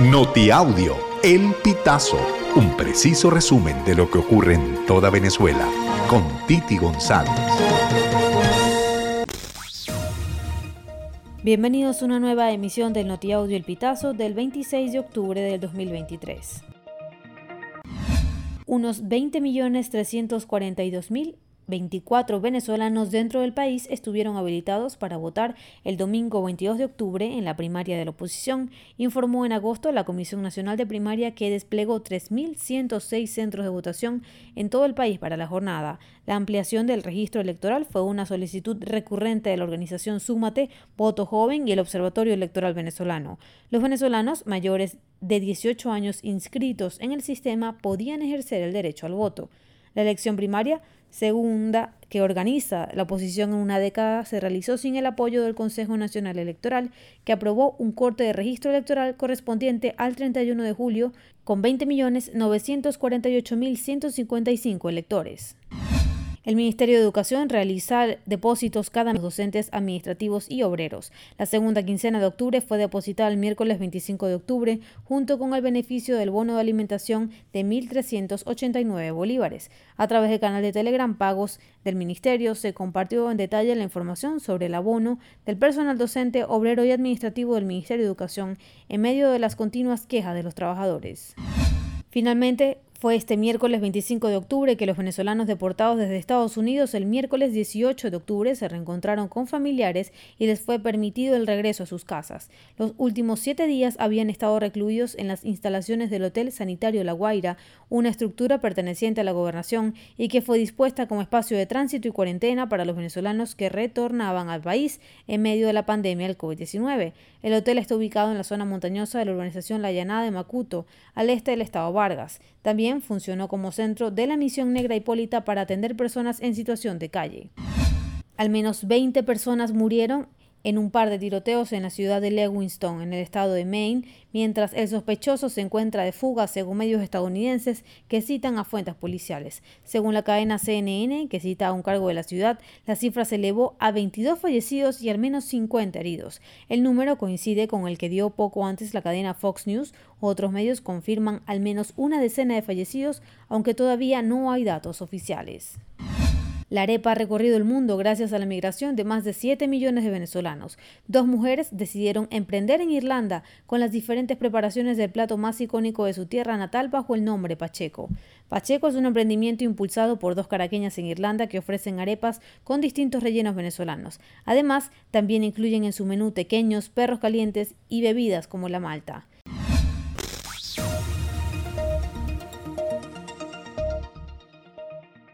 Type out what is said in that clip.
Notiaudio, El Pitazo, un preciso resumen de lo que ocurre en toda Venezuela, con Titi González. Bienvenidos a una nueva emisión del Notiaudio El Pitazo del 26 de octubre del 2023. Unos 20.342.000 24 venezolanos dentro del país estuvieron habilitados para votar el domingo 22 de octubre en la primaria de la oposición, informó en agosto la Comisión Nacional de Primaria que desplegó 3.106 centros de votación en todo el país para la jornada. La ampliación del registro electoral fue una solicitud recurrente de la organización Súmate, Voto Joven y el Observatorio Electoral Venezolano. Los venezolanos mayores de 18 años inscritos en el sistema podían ejercer el derecho al voto. La elección primaria segunda que organiza la oposición en una década se realizó sin el apoyo del Consejo Nacional Electoral, que aprobó un corte de registro electoral correspondiente al 31 de julio con 20.948.155 electores. El Ministerio de Educación realiza depósitos cada mes docentes administrativos y obreros. La segunda quincena de octubre fue depositada el miércoles 25 de octubre junto con el beneficio del bono de alimentación de 1.389 bolívares. A través del canal de Telegram Pagos del Ministerio se compartió en detalle la información sobre el abono del personal docente, obrero y administrativo del Ministerio de Educación en medio de las continuas quejas de los trabajadores. Finalmente, fue este miércoles 25 de octubre que los venezolanos deportados desde Estados Unidos el miércoles 18 de octubre se reencontraron con familiares y les fue permitido el regreso a sus casas. Los últimos siete días habían estado recluidos en las instalaciones del Hotel Sanitario La Guaira, una estructura perteneciente a la gobernación y que fue dispuesta como espacio de tránsito y cuarentena para los venezolanos que retornaban al país en medio de la pandemia del COVID-19. El hotel está ubicado en la zona montañosa de la urbanización La Llanada de Macuto, al este del estado Vargas. También funcionó como centro de la misión negra Hipólita para atender personas en situación de calle. Al menos 20 personas murieron en un par de tiroteos en la ciudad de Lewiston, en el estado de Maine, mientras el sospechoso se encuentra de fuga, según medios estadounidenses que citan a fuentes policiales. Según la cadena CNN, que cita a un cargo de la ciudad, la cifra se elevó a 22 fallecidos y al menos 50 heridos. El número coincide con el que dio poco antes la cadena Fox News. Otros medios confirman al menos una decena de fallecidos, aunque todavía no hay datos oficiales. La arepa ha recorrido el mundo gracias a la migración de más de 7 millones de venezolanos. Dos mujeres decidieron emprender en Irlanda con las diferentes preparaciones del plato más icónico de su tierra natal bajo el nombre Pacheco. Pacheco es un emprendimiento impulsado por dos caraqueñas en Irlanda que ofrecen arepas con distintos rellenos venezolanos. Además, también incluyen en su menú pequeños perros calientes y bebidas como la malta.